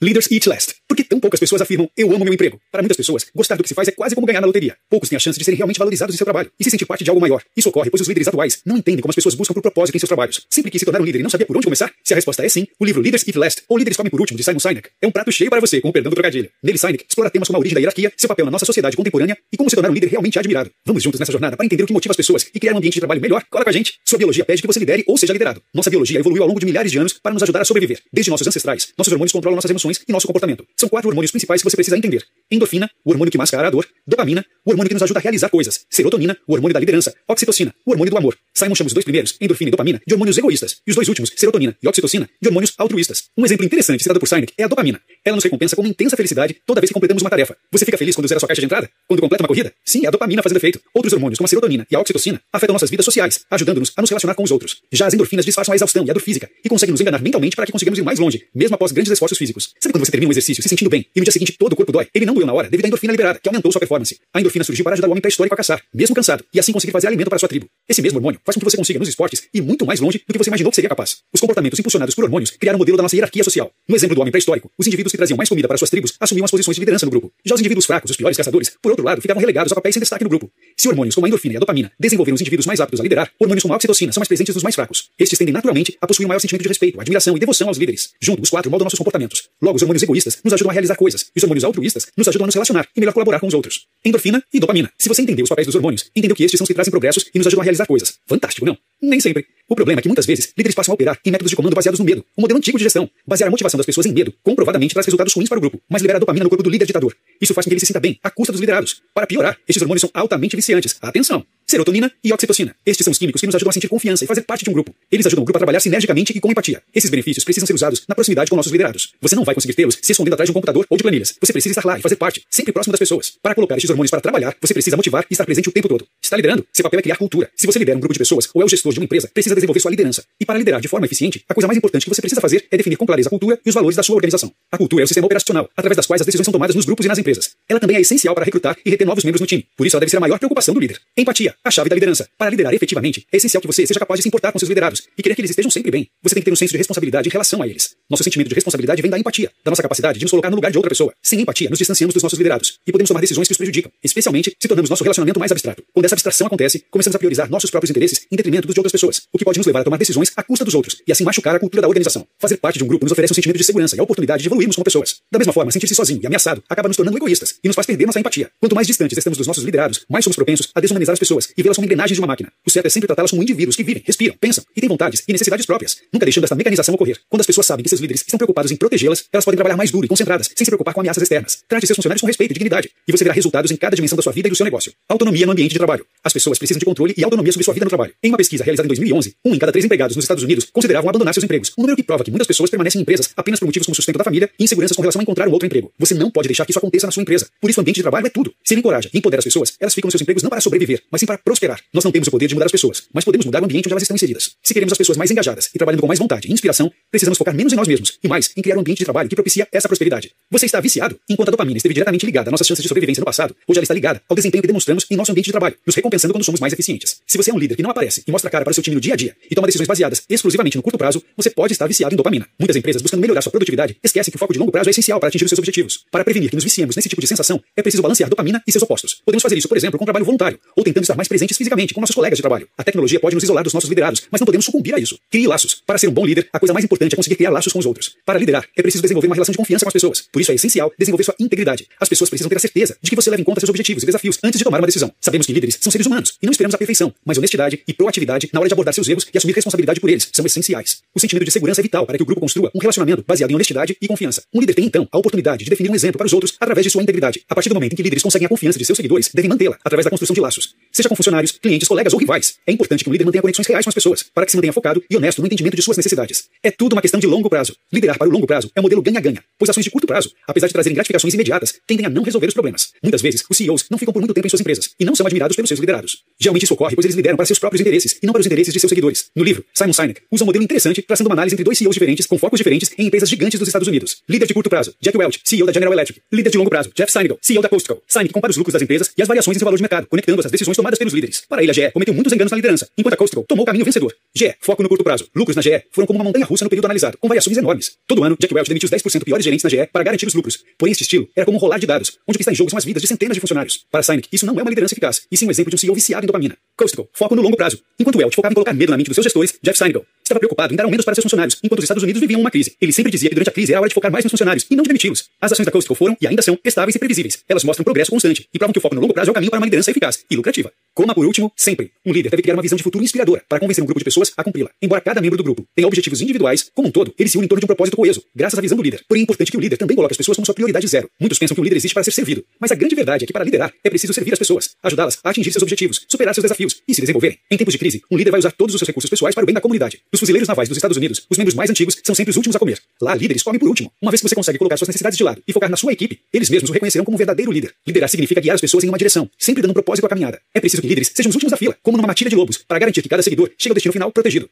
Leaders eat last. Por que tão poucas pessoas afirmam eu amo meu emprego? Para muitas pessoas, gostar do que se faz é quase como ganhar na loteria. Poucos têm a chance de serem realmente valorizados em seu trabalho e se sentir parte de algo maior. Isso ocorre pois os líderes atuais não entendem como as pessoas buscam por propósito em seus trabalhos. Sempre quis se tornar um líder e não sabia por onde começar? Se a resposta é sim, o livro Leaders Eat Last ou Líderes Comem por Último de Simon Sinek é um prato cheio para você, com o perdão do trocadilho. Nele Sinek explora temas como a origem da hierarquia, seu papel na nossa sociedade contemporânea e como se tornar um líder realmente admirado. Vamos juntos nessa jornada para entender o que motiva as pessoas e criar um ambiente de trabalho melhor? Cola com a gente. Sua biologia pede que você lidere ou seja liderado. Nossa biologia evoluiu ao longo de milhares de anos para nos ajudar a sobreviver. Desde nossos ancestrais, nossos hormônios controlam nossas emoções e nosso comportamento. São quatro hormônios principais que você precisa entender. Endorfina, o hormônio que mascara a dor. Dopamina, o hormônio que nos ajuda a realizar coisas. Serotonina, o hormônio da liderança. Oxitocina, o hormônio do amor. Simon chama os dois primeiros, endorfina e dopamina, de hormônios egoístas. E os dois últimos, serotonina e oxitocina, de hormônios altruístas. Um exemplo interessante citado por Sinek é a dopamina. Ela nos recompensa com uma intensa felicidade toda vez que completamos uma tarefa. Você fica feliz quando zera sua caixa de entrada? Quando completa uma corrida? Sim, é a dopamina fazendo efeito. Outros hormônios, como a serotonina e a oxitocina, afetam nossas vidas sociais, ajudando-nos a nos relacionar com os outros. Já as endorfinas disfarçam a exaustão e a dor física e conseguem nos enganar mentalmente para que consigamos ir mais longe, mesmo após grandes esforços físicos. Sabe quando você termina um exercício se sentindo bem e no dia seguinte todo o corpo dói? Ele não doeu na hora devido à endorfina liberada, que aumentou sua performance. A endorfina surgiu para ajudar o homem pré-histórico a caçar, mesmo cansado, e assim conseguir fazer alimento para sua tribo. Esse mesmo hormônio faz com que você consiga nos esportes ir muito mais longe do que você imaginou que seria capaz. Os comportamentos impulsionados por hormônios criaram o modelo da nossa hierarquia social. No exemplo do homem pré-histórico, os indivíduos que traziam mais comida para suas tribos assumiam as posições de liderança no grupo. Já os indivíduos fracos, os piores caçadores, por outro lado, ficavam relegados a papéis sem destaque no grupo. Se hormônios como a endorfina e a dopamina desenvolveram os indivíduos mais aptos a liderar, hormônios como a oxitocina são mais presentes nos mais fracos. Estes tendem naturalmente a possuir um maior sentimento de respeito, admiração e devoção aos líderes. Junto, os quatro moldam nossos comportamentos. Logo, os hormônios egoístas nos ajudam a realizar coisas, e os hormônios altruístas nos ajudam a nos relacionar e melhor colaborar com os outros. Endorfina e dopamina. Se você entender os papéis dos hormônios, entendeu que estes são os que trazem progressos e nos ajudam a realizar coisas. Fantástico, não? Nem sempre. O problema é que muitas vezes líderes passam a operar em métodos de comando baseados no medo, um modelo antigo de gestão. Basear a motivação das pessoas em medo comprovadamente traz resultados ruins para o grupo, mas libera dopamina no corpo do líder ditador. Isso faz com que ele se sinta bem, à custa dos liderados. Para piorar, estes hormônios são altamente viciantes. Atenção! Serotonina e oxitocina. Estes são os químicos que nos ajudam a sentir confiança e fazer parte de um grupo. Eles ajudam o grupo a trabalhar sinergicamente e com empatia. Esses benefícios precisam ser usados na proximidade com nossos liderados. Você não vai conseguir tê-los se escondendo atrás de um computador ou de planilhas. Você precisa estar lá e fazer parte, sempre próximo das pessoas. Para colocar estes hormônios para trabalhar, você precisa motivar e estar presente o tempo todo. Está liderando? Seu papel é criar cultura. Se você lidera um grupo de pessoas ou é o gestor de uma empresa, precisa desenvolver sua liderança. E para liderar de forma eficiente, a coisa mais importante que você precisa fazer é definir com clareza a cultura e os valores da sua organização. A cultura é o sistema operacional, através das quais as decisões são tomadas nos grupos e nas empresas. Ela também é essencial para recrutar e reter novos membros no time. Por isso ela deve ser a maior preocupação do líder. Empatia, a chave da liderança. Para liderar efetivamente, é essencial que você seja capaz de se importar com seus liderados e querer que eles estejam sempre bem. Você tem que ter um senso de responsabilidade em relação a eles. Nosso sentimento de responsabilidade vem da empatia, da nossa capacidade de nos colocar no lugar de outra pessoa. Sem empatia, nos distanciamos dos nossos liderados e podemos tomar decisões que os prejudicam, especialmente se tornamos nosso relacionamento mais abstrato. Quando essa abstração acontece, começamos a priorizar nossos próprios interesses em detrimento dos de outras pessoas, o que pode nos levar a tomar decisões à custa dos outros e assim machucar a cultura da organização. Fazer parte de um grupo nos oferece um sentimento de segurança e a oportunidade de evoluirmos como pessoas. Da mesma forma, sentir-se sozinho e ameaçado acaba nos tornando egoístas e nos faz perder nossa empatia. Quanto mais distantes estamos dos nossos liderados, mais somos propensos a desumanizar as pessoas e vê-las como engrenagens de uma máquina. O certo é sempre tratá-las como indivíduos que vivem, respiram, pensam e têm vontades e necessidades próprias, nunca deixando esta mecanização ocorrer. Quando as pessoas sabem que seus líderes estão preocupados em protegê-las, elas podem trabalhar mais duro e concentradas, sem se preocupar com ameaças externas. Trate seus funcionários com respeito e dignidade, e você verá resultados em cada dimensão da sua vida e do seu negócio. Autonomia no ambiente de trabalho. As pessoas precisam de controle e autonomia sobre sua vida no trabalho. Em uma pesquisa realizada em 2011, um em cada três empregados nos Estados Unidos consideravam abandonar seus empregos, um número que prova que muitas pessoas permanecem em empresas apenas por motivos como sustento da família e inseguranças com relação a encontrar um outro emprego. Você não pode deixar que isso aconteça na sua empresa. Por isso, o ambiente de trabalho é tudo. Se ele encoraja e empodera as pessoas, elas ficam nos seus empregos não para sobreviver, mas sim para prosperar. Nós não temos o poder de mudar as pessoas, mas podemos mudar o ambiente onde elas estão inseridas. Se queremos as pessoas mais engajadas e trabalhando com mais vontade e inspiração, precisamos focar menos em nós mesmos e mais em criar um ambiente de trabalho que propicia essa prosperidade. Você está viciado? Enquanto a dopamina esteve diretamente ligada às nossas chances de sobrevivência no passado, hoje ela está ligada ao desempenho que demonstramos em nosso ambiente de trabalho, nos recompensando quando somos mais eficientes. Se você é um líder que não aparece e mostra a cara para o seu time no dia a dia e toma decisões baseadas exclusivamente no curto prazo, você pode estar viciado em dopamina. Muitas empresas buscando melhorar sua produtividade esquecem que o foco de longo prazo é essencial para atingir os seus objetivos. Para prevenir que nos viciemos nesse tipo de sensação, é preciso balancear dopamina e seus opostos. Podemos fazer isso, por exemplo, com trabalho voluntário ou tentando estar mais presentes fisicamente com nossos colegas de trabalho. A tecnologia pode nos isolar dos nossos liderados, mas não podemos sucumbir a isso. Crie laços. Para ser um bom líder, a coisa mais importante é conseguir criar laços com os outros. Para liderar, é preciso desenvolver uma relação de confiança com as pessoas. Por isso é essencial desenvolver sua integridade. As pessoas precisam ter a certeza de que você leva em conta seus objetivos e desafios antes de tomar uma decisão. Sabemos que líderes são seres humanos e não esperamos a perfeição, mas honestidade e proatividade na hora de abordar seus erros e assumir responsabilidade por eles são essenciais. O sentimento de segurança é vital para que o grupo construa um relacionamento baseado em honestidade e confiança. Um líder tem então a oportunidade de definir um exemplo para os outros através de sua integridade. A partir do momento em que líderes conseguem a confiança de seus seguidores, devem mantê-la através da construção de laços. Seja funcionários, clientes, colegas ou rivais. É importante que um líder mantenha conexões reais com as pessoas, para que se mantenha focado e honesto no entendimento de suas necessidades. É tudo uma questão de longo prazo. Liderar para o longo prazo é um modelo ganha-ganha, pois ações de curto prazo, apesar de trazerem gratificações imediatas, tendem a não resolver os problemas. Muitas vezes, os CEOs não ficam por muito tempo em suas empresas e não são admirados pelos seus liderados. Geralmente isso ocorre pois eles lideram para seus próprios interesses e não para os interesses de seus seguidores. No livro, Simon Sinek usa um modelo interessante traçando uma análise entre dois CEOs diferentes com focos diferentes em empresas gigantes dos Estados Unidos. Líder de curto prazo, Jack Welch, CEO da General Electric. Líder de longo prazo, Jeff Sinegal, CEO da Costco. Sinek compara os lucros das empresas e as variações em seu valor de mercado, conectando as decisões tomadas líderes. Para ele, a GE cometeu muitos enganos na liderança, enquanto a Costco tomou o caminho vencedor. GE, foco no curto prazo. Lucros na GE foram como uma montanha russa no período analisado, com variações enormes. Todo ano, Jack Welch demitiu os 10% piores gerentes na GE para garantir os lucros. Porém, este estilo era como um rolar de dados, onde o que está em jogo são as vidas de centenas de funcionários. Para Sinek, isso não é uma liderança eficaz, e sim um exemplo de um CEO viciado em dopamina. Costico, foco no longo prazo. Enquanto Welch focava em colocar medo na mente dos seus gestores, Jeff Sinegal estava preocupado em dar aumentos para seus funcionários, enquanto os Estados Unidos viviam uma crise. Ele sempre dizia que durante a crise era hora de focar mais nos funcionários e não de demiti-los. As ações da Costico foram e ainda são estáveis e previsíveis. Elas mostram progresso constante e provam que o foco no longo prazo é o caminho para uma liderança eficaz e lucrativa. Coma por último, sempre. Um líder deve criar uma visão de futuro inspiradora para convencer um grupo de pessoas a cumpri-la. Embora cada membro do grupo tenha objetivos individuais, como um todo, eles se unem em torno de um propósito coeso, graças à visão do líder. Porém, é importante que o líder também coloque as pessoas como sua prioridade zero. Muitos pensam que o líder existe para ser servido, mas a grande verdade é que para liderar é preciso servir as pessoas, ajudá-las a atingir seus objetivos, superar seus desafios e se desenvolverem. Em tempos de crise, um líder vai usar todos os seus recursos pessoais para o bem da comunidade. Dos fuzileiros navais dos Estados Unidos, os membros mais antigos são sempre os últimos a comer. Lá, líderes comem por último. Uma vez que você consegue colocar suas necessidades de lado e focar na sua equipe, eles mesmos o reconhecerão como um verdadeiro líder. Liderar significa guiar as pessoas em uma direção, sempre dando um propósito à caminhada. É preciso que líderes sejam os últimos da fila, como numa matilha de lobos, para garantir que cada seguidor chegue ao destino final protegido.